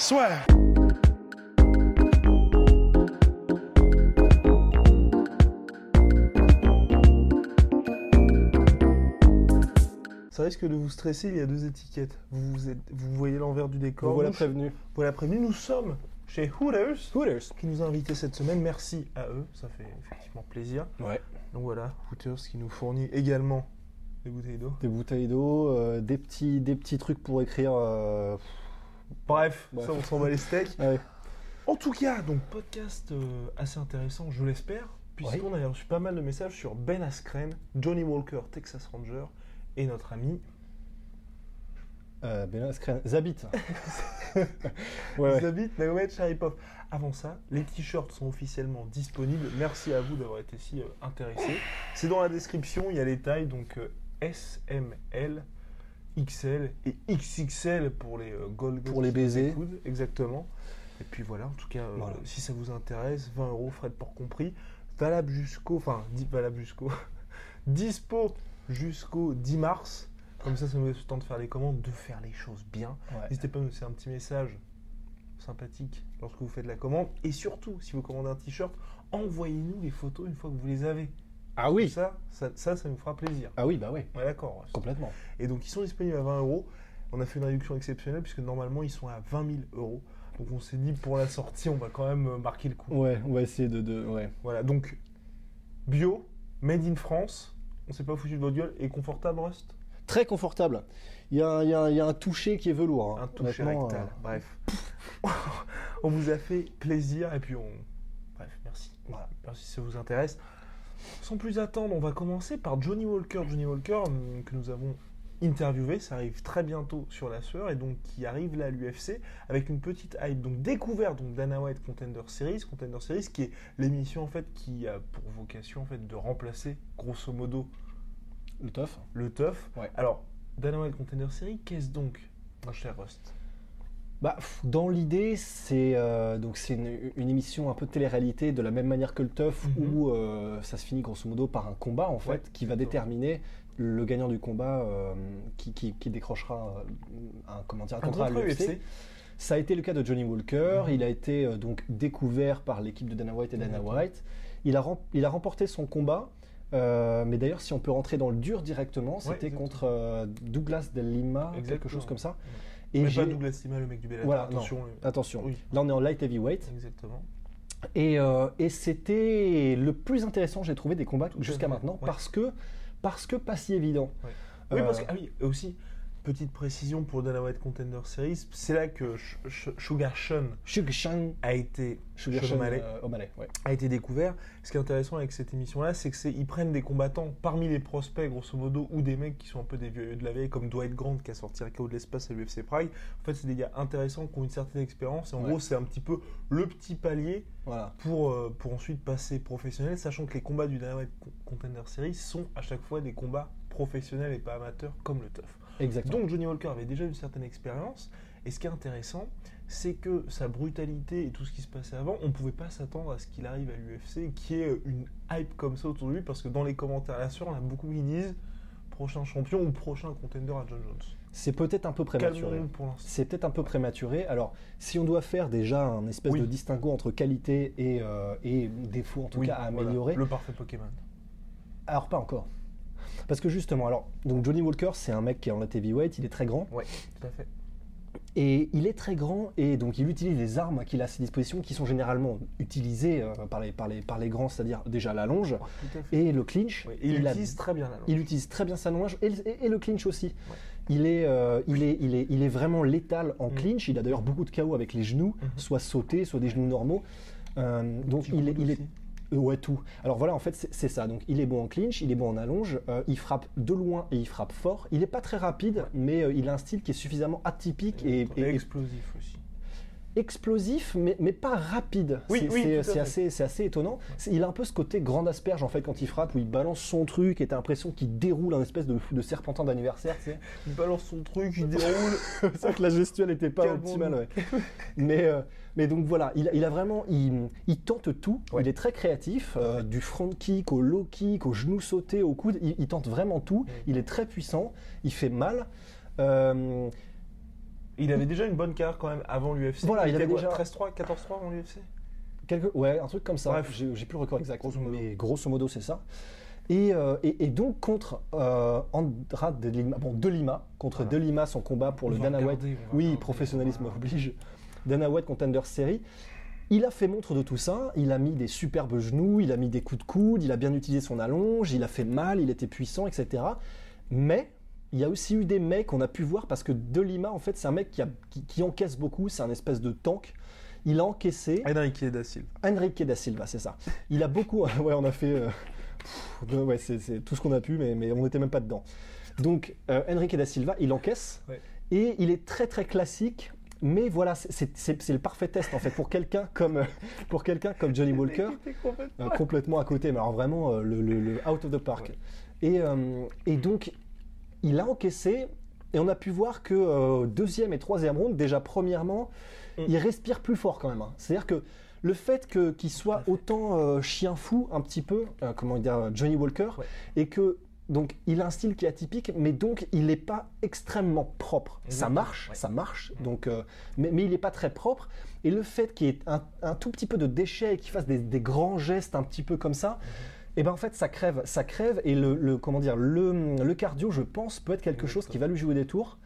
Soit. Ça risque de vous stresser, il y a deux étiquettes. Vous, vous, êtes- vous voyez l'envers du décor. Vous voilà prévenu. Voilà prévenu, nous sommes chez Hooters, Hooters. qui nous a invités cette semaine. Merci à eux, ça fait effectivement plaisir. Ouais. Donc voilà, Hooters qui nous fournit également des bouteilles d'eau. Des bouteilles d'eau, euh, des, petits, des petits trucs pour écrire. euh, Bref, Bref. ça on s'en bat les steaks. ouais. En tout cas, donc podcast euh, assez intéressant, je l'espère, puisqu'on a reçu pas mal de messages sur Ben Askren, Johnny Walker, Texas Ranger, et notre ami Euh, ben là, Screen- Zabit. ouais, ouais. Zabit Naomet Sharipov. Avant ça, les t-shirts sont officiellement disponibles. Merci à vous d'avoir été si euh, intéressés. C'est dans la description, il y a les tailles, donc euh, S, M, L, XL et XXL pour les euh, Gold Pour les baisers. coudes, exactement. Et puis voilà, en tout cas, euh, Voilà. si ça vous intéresse, 20 euros, frais de port compris. Valable jusqu'au, enfin, valable jusqu'au, dispo jusqu'au 10 mars. Comme ça, ça nous laisse le temps de faire les commandes, de faire les choses bien. Ouais. N'hésitez pas à nous laisser un petit message sympathique lorsque vous faites la commande. Et surtout, si vous commandez un t-shirt, envoyez-nous les photos une fois que vous les avez. Ah oui. Ça, ça, ça, ça nous fera plaisir. Ah oui, bah oui. Ouais, d'accord. ouais. Complètement. Et donc, ils sont disponibles à 20 euros. On a fait une réduction exceptionnelle puisque normalement, ils sont à 20 000 euros. Donc, on s'est dit pour la sortie, on va quand même euh, marquer le coup. Ouais, on va essayer de. de ouais. Voilà, donc bio, made in France. On s'est pas foutu de votre gueule et confortable, Rust? Très confortable. Il y, a un- il y a il y a un toucher qui est velours. hein. Un toucher rectal. euh, Bref. on vous a fait plaisir et puis on. Bref, merci. Voilà. Merci si ça vous intéresse. Sans plus attendre, on va commencer par Johnny Walker. Johnny Walker, hum, que nous avons interviewé, ça arrive très bientôt sur la sueur et donc qui arrive là à l'UFC avec une petite hype. Donc découvert donc Dana White Contender Series, Contender Series qui est l'émission en fait qui a pour vocation en fait de remplacer grosso modo Le tof. le. Ouais. Alors Dana White Contender Series, qu'est-ce donc, mon cher Rust? Bah, dans l'idée, c'est euh, donc c'est une, une émission un peu de télé-réalité de la même manière que le Tough Mhm. où euh, ça se finit grosso modo par un combat en fait Ouais, qui va déterminer le gagnant du combat euh, qui, qui- qui décrochera un, comment dire, un Un contrat à l'UFC. UFC. Ça a été le cas de Johnny Walker. Mhm. Il a été donc découvert par l'équipe de Dana White et Dana. White. Il a, il a remporté son combat. euh, mais d'ailleurs, si on peut rentrer dans le dur directement, c'était contre euh, Douglas de Lima, quelque Exactement. chose comme ça. Et Mais pas Douglas Lima, le mec du Bellator. Voilà, attention. non. euh, Attention, Oui. là on est en light heavyweight. Exactement. Et, euh, et c'était le plus intéressant, j'ai trouvé, des combats jusqu'à maintenant, ouais. parce que parce que pas si évident. Ouais. Oui, Euh, parce que, ah oui, aussi, petite précision pour Dana White Contender Series, c'est là que Sh- Sh- Sugar Sean a été, Sugar Sean Sean, O'Malley euh, O'Malley, ouais. a été découvert. Ce qui est intéressant avec cette émission-là, c'est qu'ils prennent des combattants parmi les prospects, grosso modo, ou des mecs qui sont un peu des vieux de la vieille, comme Dwight Grant qui a sorti un KO de l'espace à l'UFC Pride. En fait, c'est des gars intéressants qui ont une certaine expérience. Et en Ouais. gros, c'est un petit peu le petit palier Voilà. pour, euh, pour ensuite passer professionnel, sachant que les combats du Dana White Contender Series sont à chaque fois des combats professionnels et pas amateurs comme le TUF. Exactement. Donc Johnny Walker avait déjà une certaine expérience, et ce qui est intéressant, c'est que sa brutalité et tout ce qui se passait avant, on ne pouvait pas s'attendre à ce qu'il arrive à l'UFC, qui est une hype comme ça autour de lui, parce que dans les commentaires là sur, on a beaucoup qui disent prochain champion ou prochain contender à John Jones. c'est peut-être un peu prématuré. C'est peut-être un peu prématuré. Alors, si on doit faire déjà un espèce Oui. de distinguo entre qualité et, euh, et défaut, en tout Oui, cas, à voilà, améliorer, le parfait Pokémon. alors pas encore. Parce que justement, alors, donc Johnny Walker, c'est un mec qui est en light heavyweight, il est très grand. Ouais, tout à fait. Et il est très grand et donc il utilise les armes qu'il a à ses dispositions qui sont généralement utilisées euh, par, les, par, les, par les grands, c'est-à-dire déjà la longe et le clinch. Il, a- utilise très bien la langue. il utilise très bien sa longe et, et- et le clinch aussi. Il, est, euh, il, est, il, est, il est vraiment létal en Mm. clinch. Il a d'ailleurs beaucoup de KO avec les genoux, Mhm. soit sautés, soit des genoux normaux. Euh, donc il est Ouais, tout. Alors voilà, en fait, c'est ça. Donc, il est bon en clinch, il est bon en allonge, euh, il frappe de loin et il frappe fort. Il n'est pas très rapide, mais euh, il a un style qui est suffisamment atypique et, Et explosif aussi. explosif, mais, mais pas rapide. Oui, c'est oui, assez, c'est assez étonnant. Il a un peu ce côté grande asperge, en fait, quand il frappe, où il balance son truc et t'as l'impression qu'il déroule un espèce de, de serpentin d'anniversaire, tu sais. Il balance son truc, il déroule. c'est vrai que la gestuelle n'était pas optimale. ouais. mais, euh, mais donc voilà, il, a- il a vraiment, il, il tente tout. Ouais. Il est très créatif, euh, du front kick au low kick, au genou sauté, au coude. Il, il tente vraiment tout. Il est très puissant. Il fait mal. Euh, Il avait déjà une bonne carrière quand même avant l'UFC. Voilà, il avait déjà- 13-3, 14-3 avant l'UFC quelque- ouais, un truc comme ça. Bref. J'ai plus le record exact. Grosso modo. Mais grosso modo, c'est ça. Et, euh, et, et donc contre euh, Andrade de Lima, bon, de Lima, contre Voilà. De Lima, son combat pour On le Dana White. Oui, professionnalisme voilà. oblige. Dana White Contender Series. Il a fait montre de tout ça, il a mis des superbes genoux, il a mis des coups de coude, il a bien utilisé son allonge, il a fait mal, il était puissant, etc. Mais il y a aussi eu des mecs qu'on a pu voir parce que De Lima, en fait, c'est un mec qui, a- qui- qui encaisse beaucoup, c'est un espèce de tank. Il a encaissé. Enrique da Silva. Enrique da Silva, c'est ça. Il a beaucoup. Ouais, on a fait. euh, pff, ouais, c'est tout ce qu'on a pu, mais, mais on n'était même pas dedans. Donc, euh, Enrique da Silva, il encaisse. Ouais. Et il est très, très classique. Mais voilà, c'est- le parfait test en fait pour quelqu'un comme euh, pour quelqu'un comme Johnny Walker, complètement- euh, complètement à côté, mais alors vraiment euh, le, le- le out of the park. Et, euh, et donc il a encaissé et on a pu voir que deuxième et troisième round, déjà premièrement, Mm. il respire plus fort quand même. hein. C'est-à-dire que le fait que qu'il soit autant chien fou un petit peu, comment dire, Johnny Walker, Ouais. et que donc il a un style qui est atypique, mais donc il n'est pas extrêmement propre. Ça marche, ouais. ça marche. Donc, euh, mais, mais il n'est pas très propre. Et le fait qu'il y ait un, un tout petit peu de déchets et qu'il fasse des, des grands gestes un petit peu comme ça, et ben en fait ça crève, ça crève. Et le, le- comment dire, le, le cardio, je pense, peut être quelque chose qui va lui jouer des tours.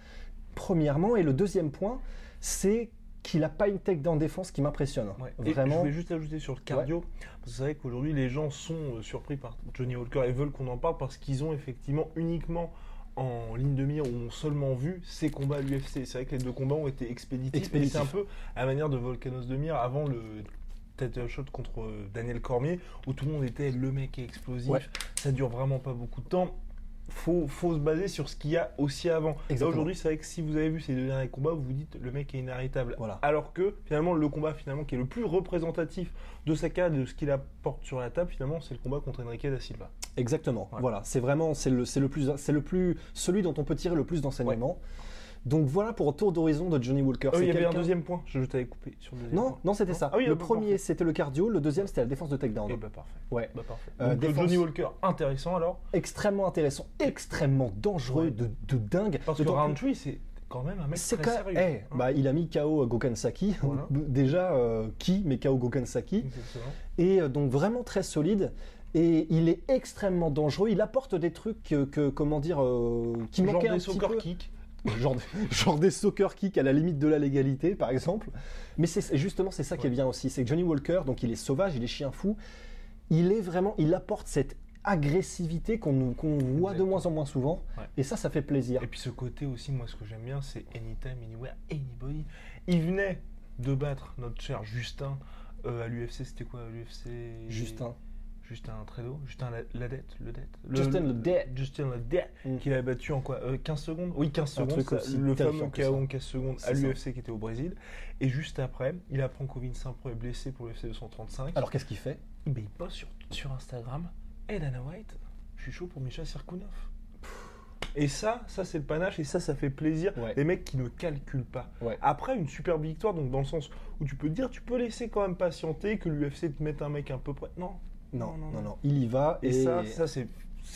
Premièrement, et le deuxième point, c'est qu'il n'a pas une tech en défense qui m'impressionne. Ouais. Et je voulais juste ajouter sur le cardio, parce que c'est vrai qu'aujourd'hui les gens sont euh, surpris par Johnny Walker et veulent qu'on en parle parce qu'ils ont effectivement uniquement en ligne de mire ou ont seulement vu ses combats à l'UFC. C'est vrai que les deux combats ont été expéditifs. C'est un peu à la manière de Volcanos de Mire avant le title shot contre euh, Daniel Cormier où tout le monde était le mec est explosif. Ouais. Ça dure vraiment pas beaucoup de temps. Faut, faut se baser sur ce qu'il y a aussi avant. Aujourd'hui, c'est vrai que si vous avez vu ces deux derniers combats, vous vous dites le mec est inarrêtable. Voilà. Alors que finalement, le combat finalement qui est le plus représentatif de sa carrière, de ce qu'il apporte sur la table, finalement, c'est le combat contre Enrique da Silva. Exactement. Ouais. Voilà, c'est vraiment c'est le c'est le plus c'est le plus celui dont on peut tirer le plus d'enseignements. Donc voilà pour un tour d'horizon de Johnny Walker. Oh, C'est il y avait un deuxième point. Je, je t'avais coupé sur le deuxième Non, point. non, c'était ça. Ah oui, le bah, premier c'était le cardio, le deuxième c'était la défense de takedown. Eh bah parfait. Ouais. Bah parfait. Euh, défense- Johnny Walker, intéressant alors. Extrêmement intéressant, extrêmement dangereux, Ouais. de, de dingue. Parce que D'autant plus- Roundtree, c'est quand même un mec très quand sérieux. eh, hein. bah, il a mis KO Gokansaki. Voilà. Déjà, euh, qui met KO Gokansaki Exactement. Et euh, donc vraiment très solide. Et il est extrêmement dangereux. Il apporte des trucs que, que- comment dire, euh, qui Genre manquaient un petit peu. kick. genre, genre des soccer kicks à la limite de la légalité, par exemple. Mais c'est justement c'est ça qui est bien aussi, c'est que Johnny Walker, donc il est sauvage, il est chien fou, il est vraiment, il apporte cette agressivité qu'on nous- qu'on voit de moins en moins souvent, Ouais. et ça, ça fait plaisir. Et puis ce côté aussi, moi ce que j'aime bien, c'est Anytime, Anywhere, Anybody. Il venait de battre notre cher Justin euh, à l'UFC, c'était quoi à l'UFC Justin. Justin Trudeau, Justin La- Ladette, Ledette. Le- Justin le- Ledette. Justin Ledette, Mm. qu'il avait battu en quoi euh, 15 secondes? Oui, 15 Un secondes, truc ça, le fameux KO en 15 secondes à l'UFC qui était au Brésil. Et juste après, il apprend qu'Ovin Saint-Pro est blessé pour l'UFC 235. Alors qu'est-ce qu'il fait? Ben, il poste sur, sur Instagram Hey Dana White, je suis chaud pour Michel Sirkunov. Et ça, ça c'est le panache et ça, ça fait plaisir. Ouais. Les mecs qui ne calculent pas. Ouais. Après une superbe victoire, donc dans le sens où tu peux te dire, tu peux laisser quand même patienter que l'UFC te mette un mec un peu près. Non. Non, non, non, il y va, Et, et, ça, ça c'est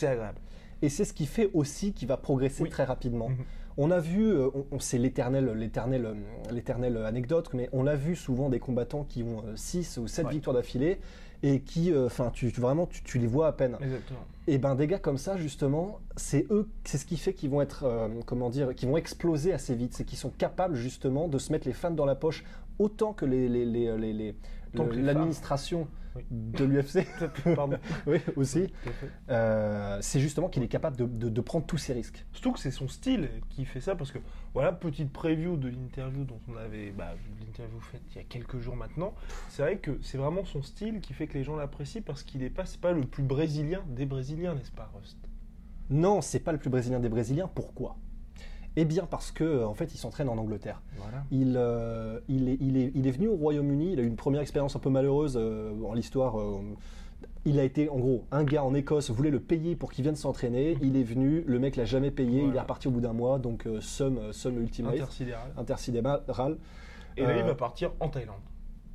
agréable. et c'est ce qui fait aussi qu'il va progresser Oui. très rapidement. Mhm. On a vu, euh, on, on- c'est l'éternel, l'éternel, euh, l'éternelle anecdote, mais on a vu souvent des combattants qui ont 6 ou 7 Ouais. victoires d'affilée et qui, euh, enfin, tu, vraiment, tu, tu les vois à peine. Exactement. Et ben des gars comme ça, justement, c'est eux, c'est ce qui fait qu'ils vont être, euh, comment dire, qu'ils vont exploser assez vite. C'est qu'ils sont capables justement de se mettre les fans dans la poche autant que les l'administration Oui. de l'UFC. Oui, aussi. Euh, c'est justement qu'il est capable de, de- de prendre tous ces risques. Surtout que c'est son style qui fait ça parce que voilà, petite preview de l'interview dont on avait, bah, l'interview faite il y a quelques jours maintenant. C'est vrai que c'est vraiment son style qui fait que les gens l'apprécient parce qu'il est pas, pas le plus brésilien des Brésiliens, n'est-ce pas, Rust? Non, c'est pas le plus brésilien des Brésiliens. Pourquoi? Eh bien parce que en fait, il s'entraîne en Angleterre. Voilà. Il, euh, il, est, il, est, il est venu au Royaume-Uni. Il a eu une première expérience un peu malheureuse euh, en l'histoire. euh, il a été, en gros, un gars en Écosse voulait le payer pour qu'il vienne s'entraîner. Il est venu, le mec l'a jamais payé. Il est reparti au bout d'un mois. Donc, euh, somme, somme ultimate, Intersidéral. intersidéral. Et là, il Euh, va partir en Thaïlande.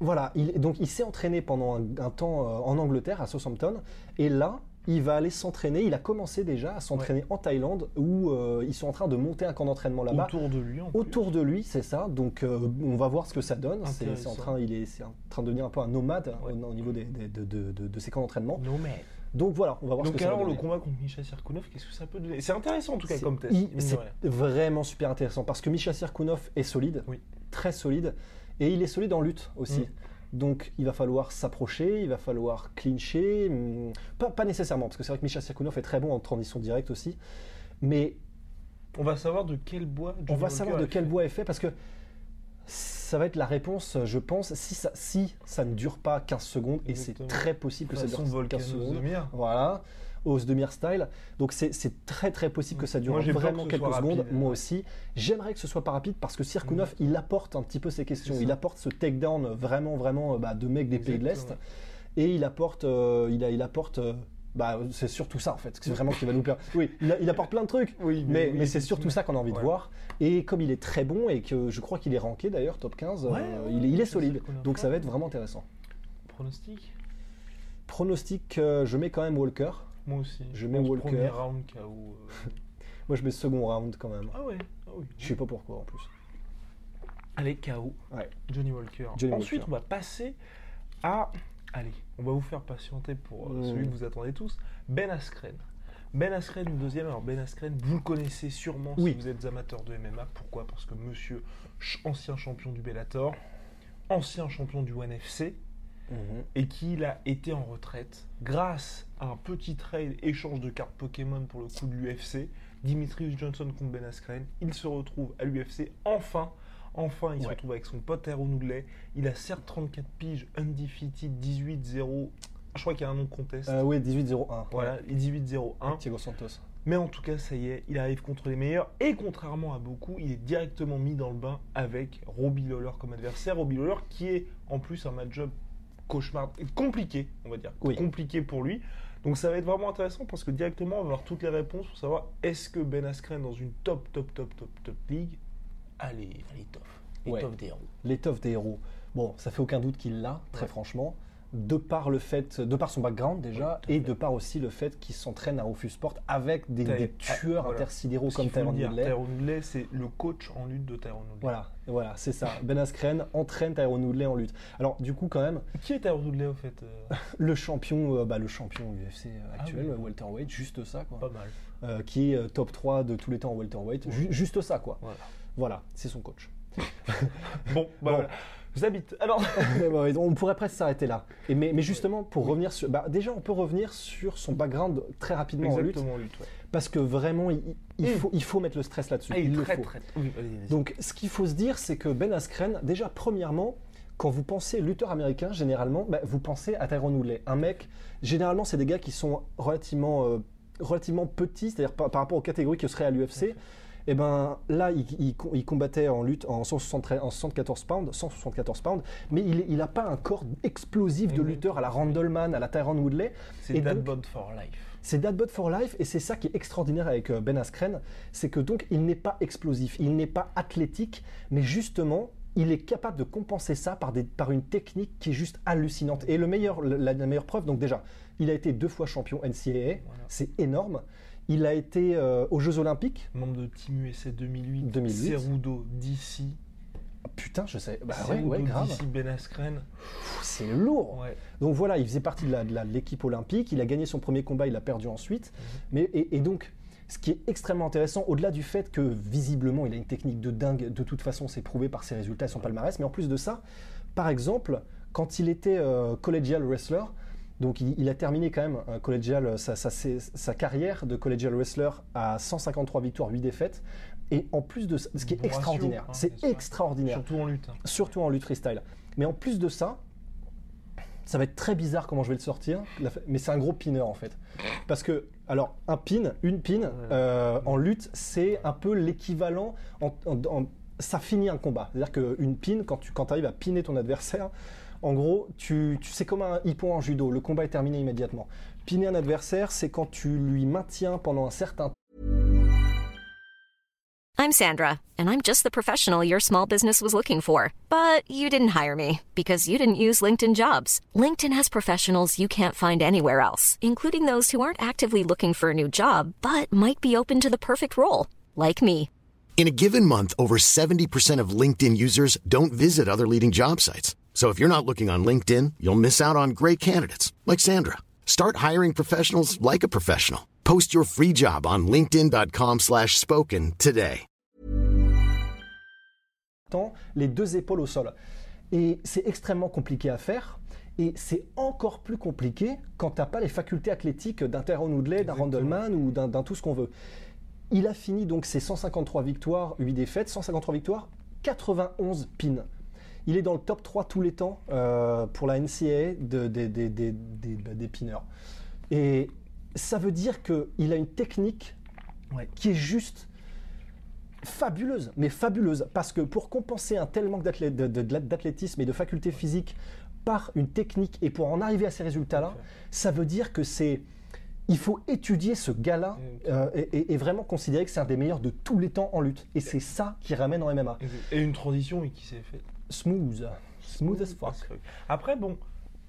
Voilà, il, donc il s'est entraîné pendant un, un temps euh, en Angleterre, à Southampton, et là, il va aller s'entraîner. Il a commencé déjà à s'entraîner en Thaïlande, où euh, ils sont en train de monter un camp d'entraînement là-bas. Autour de lui, en plus. Autour de lui, c'est ça. Donc, euh, on va voir ce que ça donne. C'est en train, il est, en train de devenir un peu un nomade hein, Ouais. au, au niveau des- des- de, de- de- de ses camps d'entraînement. Nomade. Donc voilà, on va voir Donc ce que ça va alors, le combat contre Misha Sirkunov, qu'est-ce que ça peut donner? C'est intéressant en tout cas comme test. C'est vraiment super intéressant parce que Misha Sirkunov est solide, Oui. très solide, et il est solide en lutte aussi. Mm. Donc il va falloir s'approcher, il va falloir clincher, hum, pas, pas nécessairement, parce que c'est vrai que Misha Sirkunov est très bon en transition directe aussi, mais On va savoir de quel bois. on Johnny va Walker savoir de quel fait. bois est fait, parce que ça va être la réponse, je pense, si ça, si ça ne dure pas 15 secondes, et c'est très possible que ça dure 15 Volcano secondes. Voilà, Os de style. Donc c'est très très possible que ça dure Moi, vraiment que quelques secondes. rapide. Moi aussi. J'aimerais que ce soit pas rapide parce que Sirkunov, il apporte un petit peu ses questions. Il apporte ce takedown vraiment vraiment euh, bah, de mec des pays de l'Est. Et il apporte, euh, il, a, il apporte. euh, bah, c'est surtout ça en fait, c'est vraiment ce qui va nous plaire. Oui, il, apporte plein de trucs, Oui, mais, oui, mais c'est surtout ça qu'on a envie de voir. Et comme il est très bon et que je crois qu'il est ranké d'ailleurs top 15, euh, Ouais, il, est- il est c'est solide. Donc ça va être vraiment intéressant. Pronostic? Pronostic, euh, je mets quand même Walker. Moi aussi. Je mets Walker. Premier round KO. euh. Moi je mets second round quand même. Ah ouais. Ah oui. Je sais pas pourquoi en plus. Allez, KO. Ouais. Johnny Walker. Johnny Ensuite, Walker. on va passer à. Allez, on va vous faire patienter pour euh, Mmh. celui que vous attendez tous. Ben Askren. Ben Askren, deuxième. Alors, Ben Askren, vous le connaissez sûrement Oui. si vous êtes amateur de MMA. Pourquoi? Parce que monsieur, ancien champion du Bellator, ancien champion du ONE FC, et qu'il a été en retraite grâce à un petit trade échange de cartes Pokémon pour le coup de l'UFC. Dimitrius Johnson contre Ben Askren. Il se retrouve à l'UFC enfin. Enfin, il se retrouve avec son pote Tyrone Woodley. Il a certes 34 piges, undefeated, 18-0. Je crois qu'il y a un nom contest. Euh, oui, 18-01. Voilà, et 18-0-1. Thiago Santos. Mais en tout cas, ça y est, il arrive contre les meilleurs. Et contrairement à beaucoup, il est directement mis dans le bain avec Robbie Lawler comme adversaire. Robbie Lawler qui est en plus un match-up cauchemar, compliqué, on va dire. Oui. Compliqué pour lui. Donc ça va être vraiment intéressant parce que directement, on va avoir toutes les réponses pour savoir est-ce que Ben Askren dans une top, top, top, top, top ligue a les, a les tough. Les Ouais. des héros? L'étoffe des héros. Bon, ça fait aucun doute qu'il l'a, très Ouais. franchement. De par le fait, de par son background déjà, Oui, et de par aussi le fait qu'il s'entraîne à Rufus Sport avec des, ah, tueurs voilà. intersidéraux comme Tyrone Woodley. Tyrone Woodley, c'est le coach en lutte de Tyrone Woodley. Voilà, voilà, c'est ça. Ben Askren entraîne Tyrone Woodley en lutte. Alors, du coup, quand même, Qui est Tyrone Woodley au fait euh, le champion, euh, bah, le champion UFC Ah actuel, oui. euh, welterweight, juste ça, quoi. Pas mal. Euh, qui est euh, top 3 de tous les temps en welterweight. Ju- juste ça, quoi. Voilà. Voilà, c'est son coach. Bon, bah Bon. voilà. Zabit. Alors, on pourrait presque s'arrêter là. Et mais, mais justement, pour revenir sur. bah, déjà, on peut revenir sur son background très rapidement en lutte. exactement lutte. ouais. Parce que vraiment, il, il Mm. faut, il faut mettre le stress là-dessus. Ah, il, le faut. très. Oui, allez, allez. Donc, ce qu'il faut se dire, c'est que Ben Askren, déjà, premièrement, quand vous pensez lutteur américain, généralement, bah, vous pensez à Tyrone Woodley. Un mec, généralement, c'est des gars qui sont relativement, euh, relativement petits, c'est-à-dire par, par rapport aux catégories qui seraient à l'UFC. Et ben là, il, il- il combattait en lutte en, 173 en 74 pounds, 174 pounds, mais il, il a pas un corps explosif de lutteur à la Randleman, à la Tyrone Woodley. C'est That Bod for Life. C'est That But for Life et c'est ça qui est extraordinaire avec euh, Ben Askren, c'est que donc il n'est pas explosif, il n'est pas athlétique, mais justement il est capable de compenser ça par, des, par une technique qui est juste hallucinante. Et le meilleur, la, la meilleure preuve, donc déjà, il a été deux fois champion NCAA, Voilà. c'est énorme. Il a été euh, aux Jeux Olympiques. Membre de Team USA 2008. 2008. Cerudo DC. Putain, je sais. Bah ouais, grave. DC Ben Askren. C'est lourd. Ouais. Donc voilà, il faisait partie de l'équipe olympique. Il a gagné son premier combat, il a perdu ensuite. Mais, et, et donc, ce qui est extrêmement intéressant, au-delà du fait que visiblement il a une technique de dingue, de toute façon c'est prouvé par ses résultats et son palmarès, mais en plus de ça, par exemple, quand il était euh, collegial wrestler, donc il, il a terminé quand même un collegial, sa, sa- sa- sa carrière de collegial wrestler à 153 victoires, 8 défaites. Et en plus de ça, ce qui est extraordinaire, hein, c'est extraordinaire, Surtout en lutte. hein. surtout en lutte freestyle. Mais en plus de ça, ça va être très bizarre comment je vais le sortir, mais c'est un gros pinner en fait. Parce que, alors, un pin, une pin, euh, en lutte, c'est un peu l'équivalent. En, en- en- ça finit un combat. C'est-à-dire qu'une pin, quand tu quand arrives à piner ton adversaire, en gros, tu, tu c'est comme un hippon en judo. Le combat est terminé immédiatement. Piner un adversaire, c'est quand tu lui maintiens pendant un certain temps. I'm Sandra, and I'm just the professional your small business was looking for. But you didn't hire me because you didn't use LinkedIn jobs. LinkedIn has professionals you can't find anywhere else, including those who aren't actively looking for a new job but might be open to the perfect role, like me. In a given month, over 70% of LinkedIn users don't visit other leading job sites. So if you're not looking on LinkedIn, you'll miss out on great candidates like Sandra. Start hiring professionals like a professional. Post your free job on linkedin.com/spoken slash spoken today. les deux épaules au sol. Et c'est extrêmement compliqué à faire. Et c'est encore plus compliqué quand tu n'as pas les facultés athlétiques d'un Tyrone Woodley, d'un Randleman ou d'un d'un tout ce qu'on veut. Il a fini donc ses 153 victoires, 8 défaites, 153 victoires, 91 pins. Il est dans le top 3 tous les temps euh, pour la NCAA de- des- des- des- des- bah, des pinners. Et ça veut dire qu'il a une technique qui est juste fabuleuse, mais fabuleuse, parce que pour compenser un tel manque d'athlétisme et de faculté physique par une technique et pour en arriver à ces résultats-là, ça veut dire que c'est... Il faut étudier ce gars-là euh, et, et- vraiment considérer que c'est un des meilleurs de tous les temps en lutte. Et c'est ça qui ramène en MMA. Et une transition qui s'est faite. Smooth. Smooth as fuck. Après, bon,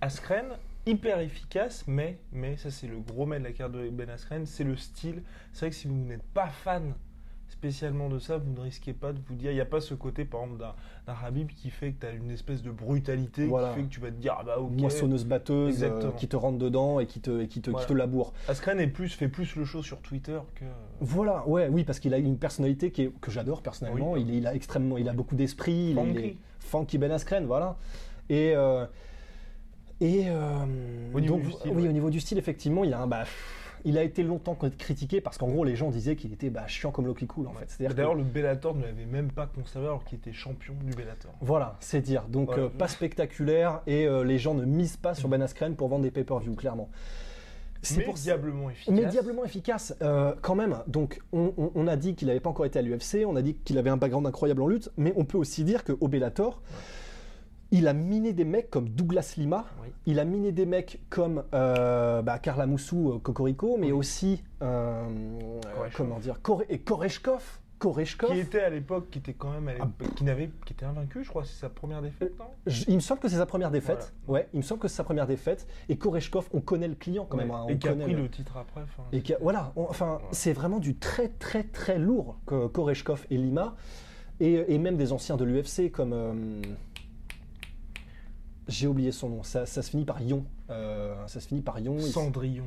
Askren, hyper efficace, mais, mais ça c'est le gros mais de la carte de Ben Askren, c'est le style. C'est vrai que si vous n'êtes pas fan spécialement de ça, vous ne risquez pas de vous dire, il n'y a pas ce côté par exemple d'un Habib qui fait que tu as une espèce de brutalité, Voilà. qui fait que tu vas te dire, ah bah ok. Moissonneuse batteuse euh, qui te rentre dedans et qui te, et qui te, qui te laboure. Askren est plus, fait plus le show sur Twitter que... Voilà, ouais, oui, parce qu'il a une personnalité qui est- que j'adore personnellement. Oui. il, a extrêmement, il a beaucoup d'esprit. il est- Il est Funky. Ben Askren, voilà. Et euh, et euh, Au niveau donc, du style, oui, ouais. au niveau du style, effectivement, il a un bah, il a été longtemps critiqué parce qu'en gros, les gens disaient qu'il était bah, chiant comme Loki Cool en fait. Que- D'ailleurs, le Bellator ne l'avait même pas conservé alors qu'il était champion du Bellator. Voilà, c'est dire. Donc Voilà. euh, pas spectaculaire et euh, les gens ne misent pas sur Ben Askren pour vendre des pay-per-view, clairement. C'est Mais pour diablement efficace. mais diablement efficace, euh, quand même. Donc, on, on- on a dit qu'il n'avait pas encore été à l'UFC, on a dit qu'il avait un background incroyable en lutte, mais on peut aussi dire qu'au Bellator, il a miné des mecs comme Douglas Lima, Oui. il a miné des mecs comme euh, bah, Moussou, euh, Cocorico, mais aussi, euh, euh, comment dire, Kore- et Koreshkov. Koreshkov. Qui était à l'époque, qui était quand même, à Ah. qui n'avait, qui était invaincu, je crois, c'est sa première défaite, non Je- il me semble que c'est sa première défaite. Ouais, il me semble que c'est sa première défaite. Et Koreshkov, on connaît le client quand même. hein, Et on qui a pris le- le titre après. enfin, Et qui voilà, on- enfin, c'est vraiment du très très très lourd que Koreshkov et Lima, et, et même des anciens de l'UFC comme euh, j'ai oublié son nom, ça, ça se finit par Yon, Euh, ça se finit par Yon. il- Cendrillon.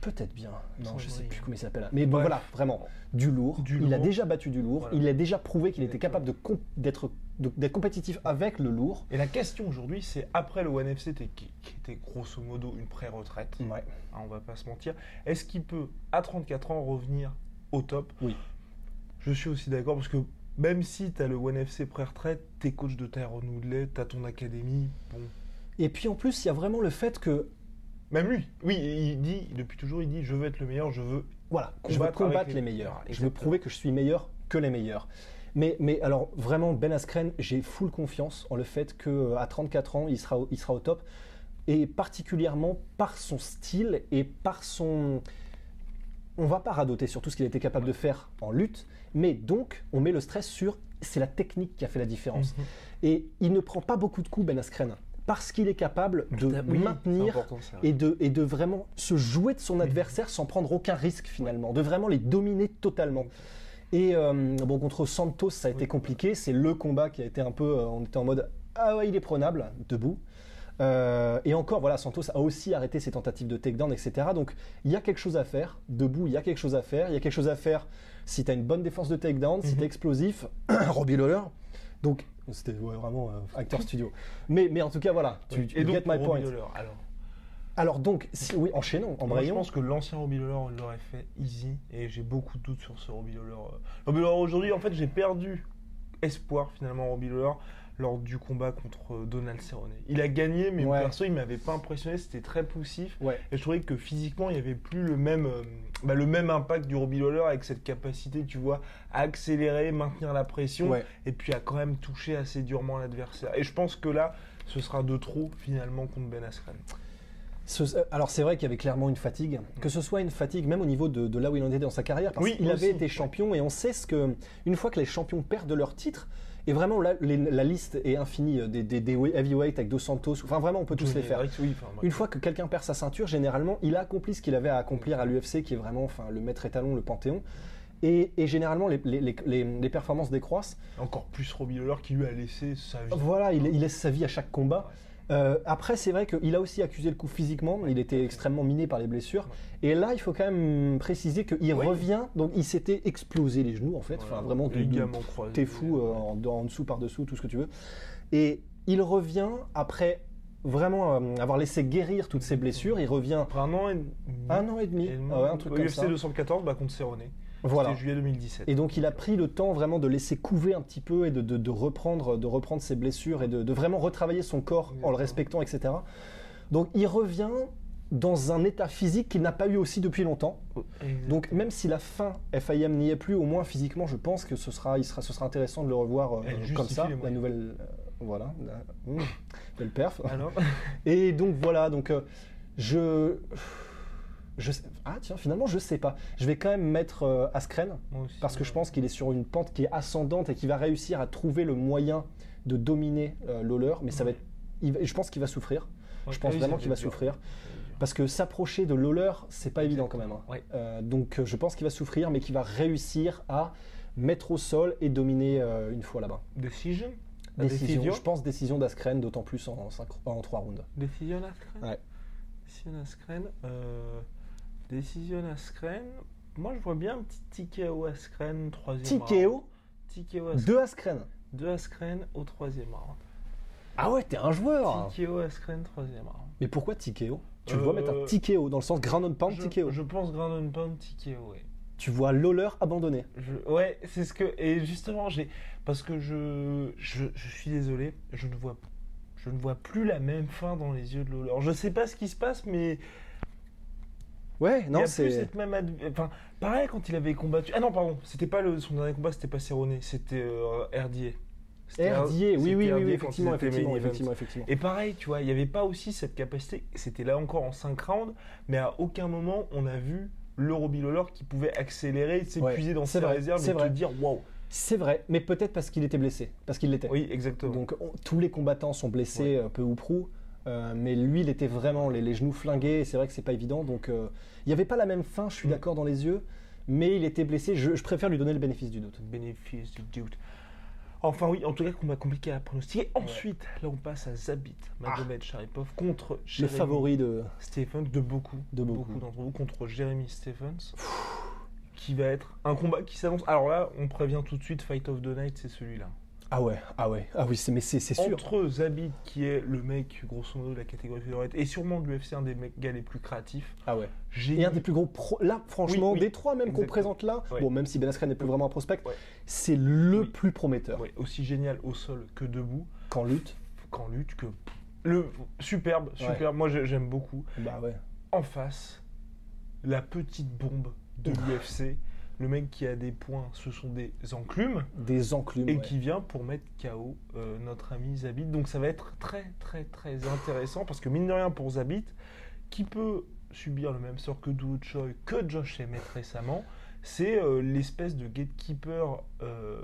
Peut-être bien, non, je sais Cendrillon. plus comment il s'appelle. Mais bon, Bref. voilà, vraiment du lourd. Du il a déjà battu du lourd. Voilà. Il a déjà prouvé qu'il était capable de d'être de- d'être compétitif avec le lourd. Et la question aujourd'hui, c'est après le One FC qui, qui était grosso modo une pré-retraite, Ouais. hein, on va pas se mentir, est-ce qu'il peut à 34 ans revenir au top? Oui. Je suis aussi d'accord parce que même si tu as le One FC pré-retraite, t'es coach de Tyrone Woodley, t'as ton académie, bon. Et puis en plus, il y a vraiment le fait que Même lui, oui, il dit, depuis toujours, il dit je veux être le meilleur, je veux. Voilà, je veux Combattre les- les meilleurs. Je veux prouver que je suis meilleur que les meilleurs. Mais, mais alors, vraiment, Ben Askren, j'ai full confiance en le fait qu'à 34 ans, il sera, il sera au top. Et particulièrement par son style et par son. On va pas radoter sur tout ce qu'il était capable de faire en lutte, mais donc, on met le stress sur. C'est la technique qui a fait la différence. Mhm. Et il ne prend pas beaucoup de coups, Ben Askren, parce qu'il est capable de Oui, maintenir et de, et de vraiment se jouer de son adversaire sans prendre aucun risque finalement, de vraiment les dominer totalement. Et euh, bon, contre Santos, ça a été compliqué. C'est le combat qui a été un peu. euh, on était en mode Ah ouais, il est prenable, debout. Euh, et encore, voilà, Santos a aussi arrêté ses tentatives de takedown, etc. Donc il y a quelque chose à faire. Debout, il y a quelque chose à faire. Il y a quelque chose à faire si tu as une bonne défense de takedown, si tu es explosif. Robbie Lawler. Donc, c'était ouais, vraiment euh, acteur studio. Mais, mais en tout cas, voilà, tu, tu Et donc, get my point. Lawler, alors, Alors donc, si- oui, enchaînons, Moi, je pense que l'ancien Robbie Lawler l'aurait fait easy et j'ai beaucoup de doutes sur ce Robbie Lawler. euh. Robbie Lawler aujourd'hui, en fait, j'ai perdu espoir finalement en Robbie Lawler lors du combat contre euh, Donald Cerrone. Il a gagné, mais Ouais. perso, il m'avait pas impressionné, c'était très poussif. Ouais. Et je trouvais que physiquement, il n'y avait plus le même, euh, bah, le même impact du Robbie Lawler avec cette capacité, tu vois, à accélérer, maintenir la pression Ouais. et puis à quand même toucher assez durement l'adversaire. Et je pense que là, ce sera de trop finalement contre Ben Askren. Ce- euh, alors c'est vrai qu'il y avait clairement une fatigue, que ce soit une fatigue même au niveau de, de là où il en était dans sa carrière, parce Oui, qu'il aussi. avait été champion et on sait ce que une fois que les champions perdent leur titre, et vraiment là les- la liste est infinie euh, des, des, des heavyweight avec Dos Santos, enfin vraiment on peut tous les faire. Oui, enfin. Une fois que quelqu'un perd sa ceinture, généralement, il a accompli ce qu'il avait à accomplir à l'UFC, qui est vraiment enfin, le maître étalon, le panthéon. Et, et généralement, les, les- les- les- les performances décroissent. Encore plus Robbie Lawler qui lui a laissé sa vie. Voilà, il, il laisse sa vie à chaque combat. Euh, après, c'est vrai qu'il a aussi accusé le coup physiquement. Il était extrêmement miné par les blessures. Et là, il faut quand même préciser qu'il Oui. revient. Donc, il s'était explosé les genoux, en fait. Voilà. Enfin, vraiment, t'es fou euh, en, en dessous, par dessous, tout ce que tu veux. Et il revient après vraiment euh, avoir laissé guérir toutes ses blessures. Il revient Après un an et demi. un an et demi, et ah ouais, un truc comme UFC ça. 214 bah, contre Cerrone. Voilà. Juillet 2017. Et donc il a pris le temps vraiment de laisser couver un petit peu et de, de- de reprendre, de reprendre ses blessures et de, de vraiment retravailler son corps en le respectant, etc. Donc il revient dans un état physique qu'il n'a pas eu aussi depuis longtemps. Donc même si la fin FIM n'y est plus, au moins physiquement, je pense que ce sera, il sera, ce sera intéressant de le revoir euh, comme ça, la nouvelle, euh, voilà, mmh, belle perf. Alors Et donc voilà, donc euh, je, je, sais- ah tiens, finalement je sais pas. Je vais quand même mettre euh, Askren Moi aussi, parce que ouais. je pense qu'il est sur une pente qui est ascendante et qui va réussir à trouver le moyen de dominer euh, Lawler, mais ça va être, il va- je pense qu'il va souffrir. Ouais, je pense vraiment qu'il va dur. souffrir parce que s'approcher de Lawler, c'est pas évident quand même. hein. Euh, donc euh, je pense qu'il va souffrir, mais qu'il va réussir à mettre au sol et dominer une fois là-bas. Decision La Décision, je pense décision d'Askren, d'autant plus en, en 3 rounds. Décision Askren Ouais. Décision Askren. Euh, décision Askren. Moi, je vois bien un petit TKO Askren, troisième round. TKO TKO Askren. de Askren. Deux Askren au troisième round. Ah ouais, t'es un joueur TKO Askren, troisième round. Mais pourquoi TKO Tu le Euh, vois mettre un TKO dans le sens ground and pound Je, TKO. je pense Ground and Pound TKO, ouais. Tu vois Lawler abandonné. Je- ouais, c'est ce que. Et justement, j'ai. Parce que je, je. Je suis désolé, je ne vois. Je ne vois plus la même fin dans les yeux de Lawler. Je sais pas ce qui se passe, mais. Ouais, non, c'est. cette même. adv- Enfin, pareil quand il avait combattu. Ah non, pardon, c'était pas le... son dernier combat, c'était pas Cerrone, c'était euh, RDA. RDA, oui, oui, oui, effectivement, effectivement, effectivement, effectivement. Et pareil, tu vois, il n'y avait pas aussi cette capacité. C'était là encore en 5 rounds, mais à aucun moment on a vu le Lawler qui pouvait accélérer, s'épuiser Ouais, dans ses vrai, réserves et te dire waouh. C'est vrai, mais peut-être parce qu'il était blessé, parce qu'il l'était. Oui, exactement. Donc on- tous les combattants sont blessés euh, peu ou prou, euh, mais lui il était vraiment les, les genoux flingués. et C'est vrai que c'est pas évident, donc euh, il n'y avait pas la même fin. Je suis Mm. d'accord dans les yeux, mais il était blessé. Je, je préfère lui donner le bénéfice du doute. bénéfice du doute. Enfin oui, en tout cas combat compliqué à pronostiquer. Ensuite, là on passe à Zabit Magomed Sharipov contre Le favori de. Stephens de beaucoup, De beaucoup. d'entre vous contre Jeremy Stephens, qui va être un combat qui s'annonce. Alors là, on prévient tout de suite, Fight of the Night, c'est celui-là. Ah ouais, ah ouais, ah oui, c'est mais c'est sûr. Entre Zabit, qui est le mec grosso modo de la catégorie featherweight, et sûrement de l'UFC un des mecs gars les plus créatifs. Ah ouais. J'ai Et un des plus gros pro... là, franchement, Oui, oui. des trois même qu'on présente là, Ouais. bon, même si Ben Askren n'est plus vraiment un prospect, Ouais. c'est le Oui. plus prometteur. ouais, aussi génial au sol que debout, Qu'en lutte, qu'en lutte, que le superbe, superbe. Moi j'ai- j'aime beaucoup. bah ouais. en face, la petite bombe de l'UFC. Le mec qui a des points, ce sont des enclumes. Des enclumes. Et ouais. qui vient pour mettre KO euh, notre ami Zabit. Donc ça va être très très très intéressant parce que mine de rien pour Zabit, qui peut subir le même sort que Doo Choi, que Josh Emmett récemment, c'est euh, l'espèce de gatekeeper euh,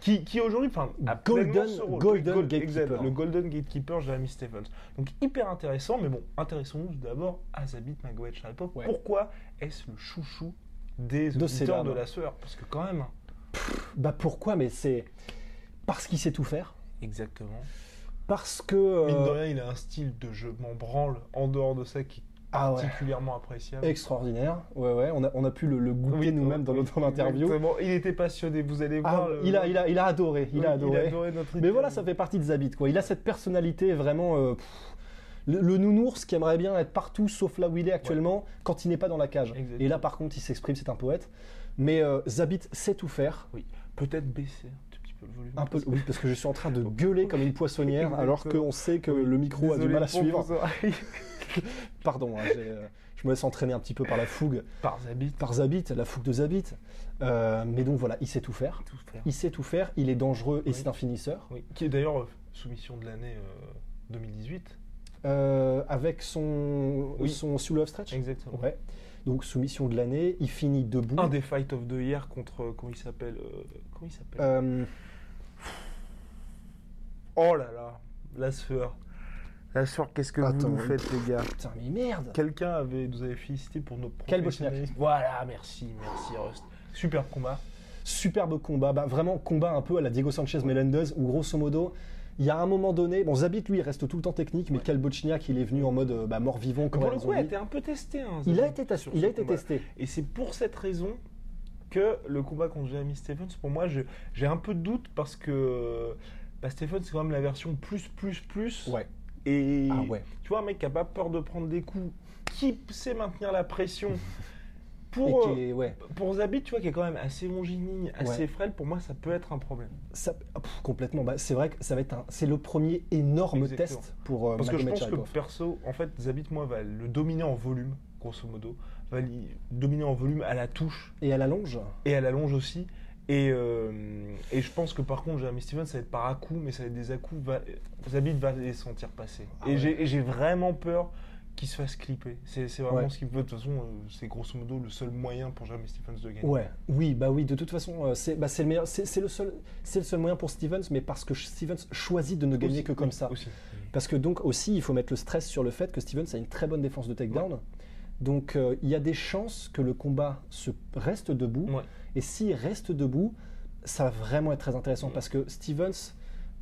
qui, qui aujourd'hui enfin, a Golden- golden Gold- gatekeeper. exact, le golden gatekeeper Jeremy Stephens. Donc hyper intéressant, mais bon, intéressons-nous d'abord à Zabit Sharipov. Ouais. Pourquoi est-ce le chouchou des auditeurs de la sueur Parce que quand même, hein, Bah pourquoi? Mais c'est parce qu'il sait tout faire. exactement. Parce que. Mine de euh, rien, il a un style de jeu m'en branle en dehors de ça qui est Ah ouais. particulièrement appréciable. Extraordinaire. Ouais, ouais. On a, on a pu le, le goûter Oui, nous-mêmes dans oui, notre interview. exactement. Il était passionné, vous allez Ah, voir. le- il, a, il, a, il a adoré. Il a adoré. adoré notre Mais voilà, ça fait partie de Zabit. Quoi. Il a cette personnalité vraiment. euh, pff, le, le nounours qui aimerait bien être partout sauf là où il est actuellement quand il n'est pas dans la cage. Exactement. Et là, par contre, il s'exprime, c'est un poète. Mais euh, Zabit sait tout faire. Oui. Peut-être baisser un petit peu le volume. Un peu, oui, parce que je suis en train de gueuler comme une poissonnière, alors qu'on sait que le micro a du mal à suivre. Pardon, hein, euh, je me laisse entraîner un petit peu par la fougue, Par Zabit. par Zabit, la fougue de Zabit. Euh, mais donc voilà, il sait tout faire. Tout faire. Il sait tout faire, il est dangereux et Oui. c'est un finisseur. Oui. Qui est d'ailleurs soumission de l'année euh, 2018. Euh, avec son, Oui. son sous love stretch. Exactement. Ouais. Donc soumission de l'année, il finit debout. Un des fight of the year contre. euh, Comment il s'appelle euh, Comment il s'appelle Euh, Oh là là, la sueur. La sueur, qu'est-ce que Attends, vous nous faites, les gars putain, mais merde Quelqu'un avait, nous avait félicité pour notre Quel professionnalisme. Voilà, merci, merci Rust. Super combat. Superbe combat, bah, vraiment combat un peu à la Diego Sanchez Melendez où grosso modo, il y a un moment donné, bon Zabit lui il reste tout le temps technique, mais. Kalbochniak il est venu en mode euh, bah, mort-vivant Pour le coup, il a été un peu testé. hein, Il a été, sur il a été testé. Et c'est pour cette raison que le combat contre Jeremy Stephens, pour moi, j'ai un peu de doute parce que bah, Stephens, c'est quand même la version plus, plus, plus. Ouais. Et Ah ouais. tu vois, un mec qui a pas peur de prendre des coups, qui sait maintenir la pression. Et Pour, qui est- ouais, euh, pour Zabit, tu vois, qui est quand même assez longiligne, assez Ouais. frêle, pour moi, ça peut être un problème. ça- pff, complètement. Bah, c'est vrai que ça va être un, c'est le premier énorme Exactement. test pour euh, Parce que je pense que perso, en fait, Zabit, moi, va le dominer en volume, grosso modo. Va le dominer en volume à la touche Et à la longe, et à la longe aussi. Et, euh, et je pense que par contre, Jeremy Stevens, ça va être par à coups, mais ça va être des à coups. Va, Zabit va les sentir passer. Ah et ouais. j'ai vraiment peur qu'il se fasse clipper. C'est vraiment Ouais. ce qui me veut. De toute façon, euh, c'est grosso modo le seul moyen pour Jeremy Stephens de gagner. Ouais, oui, bah oui, de toute façon, euh, c'est bah, c'est le meilleur, c'est le seul, c'est le seul moyen pour Stevens, mais parce que Stevens choisit de ne gagner Aussi, que comme oui, ça. Aussi. Parce que donc aussi, il faut mettre le stress sur le fait que Stevens a une très bonne défense de takedown. Donc euh, il y a des chances que le combat se reste debout. Ouais. Et s'il reste debout, ça va vraiment être très intéressant parce que Stevens,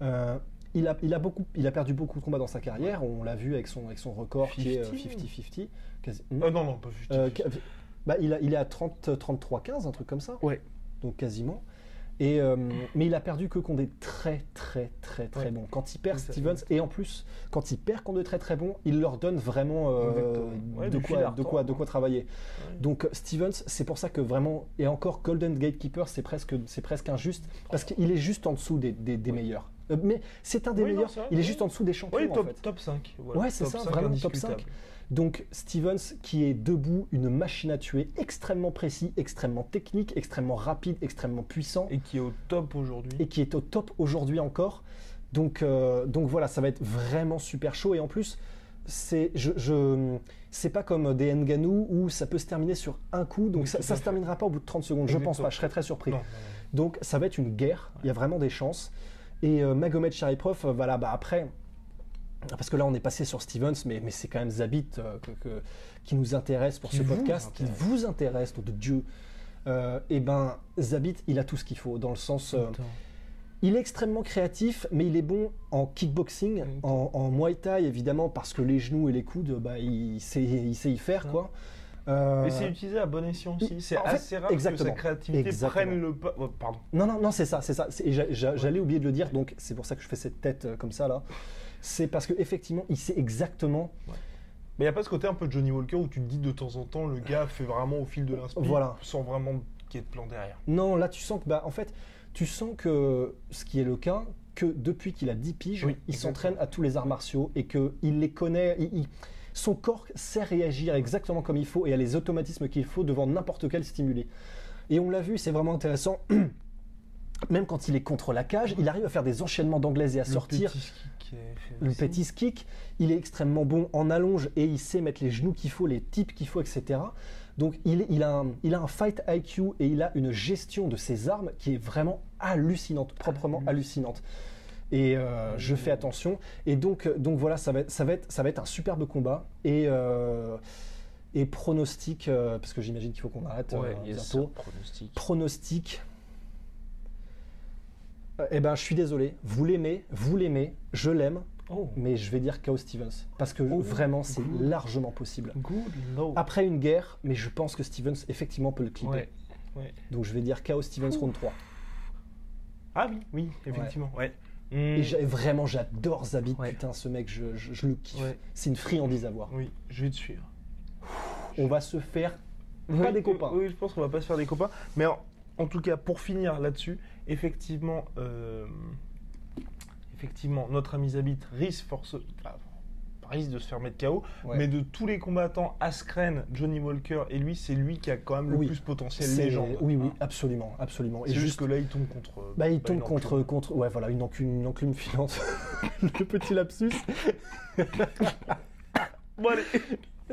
euh, il, a, il, a beaucoup, il a perdu beaucoup de combats dans sa carrière. On l'a vu avec son, avec son record qui est euh, 50. 50-50. quasi- Euh, non, non, pas juste. euh, ca- bah, il, a- il est à 30, 33-15, un truc comme ça. Ouais. Donc quasiment. Et, euh, mais il a perdu que contre des très très très très Ouais. bons. Quand il perd. Stevens, et en plus, quand il perd contre des très très bons, il leur donne vraiment euh. Ouais, de, quoi, de, quoi, retordre, de quoi travailler. Ouais. Donc Stevens, c'est pour ça que vraiment, et encore Golden Gatekeeper, c'est presque, c'est presque injuste, parce qu'il est juste en dessous des, des- des meilleurs. Euh, mais c'est un des Oui, meilleurs, il est juste en dessous des champions Oui, en top, fait. top 5. voilà. Ouais, c'est ça, 5 vraiment top indiscutable. 5. Donc Stevens qui est debout, une machine à tuer, extrêmement précis, extrêmement technique, extrêmement rapide, extrêmement puissant, Et qui est au top aujourd'hui. et qui est au top aujourd'hui encore. Donc, euh, donc voilà, ça va être vraiment super chaud. Et en plus, c'est je, je- c'est pas comme des Nganou où ça peut se terminer sur un coup. Donc Oui, ça, ça se terminera pas au bout de 30 secondes. Je pense pas, je serais très surpris. Non, non, Donc ça va être une guerre, il y a vraiment des chances. Et euh, Magomed Sharipov, euh, voilà, bah après, parce que là on est passé sur Stevens, mais, mais c'est quand même Zabit euh, que- que- qui nous intéresse pour Qui ce podcast, qui vous intéresse, de Dieu. Euh, et ben Zabit, il a tout ce qu'il faut, dans le sens... euh, il est extrêmement créatif, mais il est bon en kickboxing, en, en muay thai évidemment, parce que les genoux et les coudes, bah, il, sait, il sait y faire, Ouais. quoi. Euh, Et c'est utilisé à bon escient aussi. C'est en fait, assez rare exactement. que sa créativité Exactement. prenne le pas. oh, pardon. Non, non, non, c'est ça, c'est ça. J'allais oublier de le dire, donc c'est pour ça que je fais cette tête euh, comme ça là. C'est parce qu'effectivement, il sait exactement. Mais il n'y a pas ce côté un peu Johnny Walker où tu te dis de temps en temps, le gars fait vraiment au fil de l'inspiration Voilà. sans vraiment qu'il y ait de plan derrière. Non, là, tu sens que, bah, en fait, tu sens que ce qui est le cas, que depuis qu'il a 10 piges, Oui, il s'entraîne à tous les arts martiaux et qu'il les connaît. il- il- son corps sait réagir exactement comme il faut et a les automatismes qu'il faut devant n'importe quel stimulé. Et on l'a vu, c'est vraiment intéressant. Même quand il est contre la cage, il arrive à faire des enchaînements d'anglaises et à sortir. Le petit Le kick, il est extrêmement bon en allonge et il sait mettre les genoux qu'il faut, les types qu'il faut, etc. Donc il, a un, il a un fight IQ et il a une gestion de ses armes qui est vraiment hallucinante, proprement hallucinante. Et euh, je fais attention. Et donc, euh, donc voilà, ça va, être, ça, va être, ça va être un superbe combat. Et, euh, et pronostic, euh, parce que j'imagine qu'il faut qu'on arrête Ouais, yes, bientôt. pronostic. Pronostic. Eh ben, je suis désolé. Vous l'aimez, vous l'aimez, je l'aime, Oh, mais je vais dire Chaos Stevens parce que Oh, vraiment c'est largement possible. good lord. Après une guerre, mais je pense que Stevens effectivement peut le clipper. Ouais, ouais. Donc je vais dire Chaos Stevens round 3. Ah oui, oui, effectivement. Ouais. Mm. Et j'ai- vraiment, j'adore Zabit. Ouais. Putain, ce mec, je, je- je le kiffe. Ouais. C'est une friandise à voir. Oui, je vais te suivre. On va se faire pas Oui, des copains. Oui, je pense qu'on va pas se faire des copains. Mais en, en tout cas, pour finir là-dessus, effectivement, euh, effectivement, notre ami Zabit risque force, enfin, risque de se faire mettre KO. Ouais. Mais de tous les combattants, Askren, Johnny Walker et lui, c'est lui qui a quand même le Oui. plus potentiel légende. Oui, oui, Hein. absolument, absolument. Et juste juste que là, il tombe contre. Bah, il bah, tombe une contre, enclume. contre. Ouais, voilà, une enclume, une enclume filante. le petit lapsus. Bon, allez,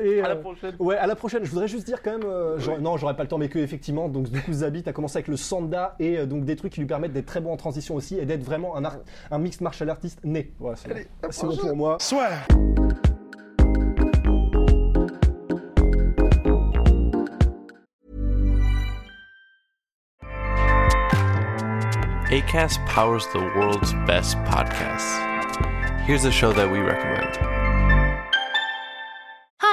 Et, à la euh, prochaine. Ouais, à la prochaine. Je voudrais juste dire quand même, euh, non, j'aurais pas le temps, mais que effectivement, donc du coup, Zabit a commencé avec le sanda et euh, donc des trucs qui lui permettent d'être très bon en transition aussi et d'être vraiment un, art- un mixed martial artist né. Voilà, c'est bon pour moi. ACAST powers the world's best podcasts. Here's a show that we recommend.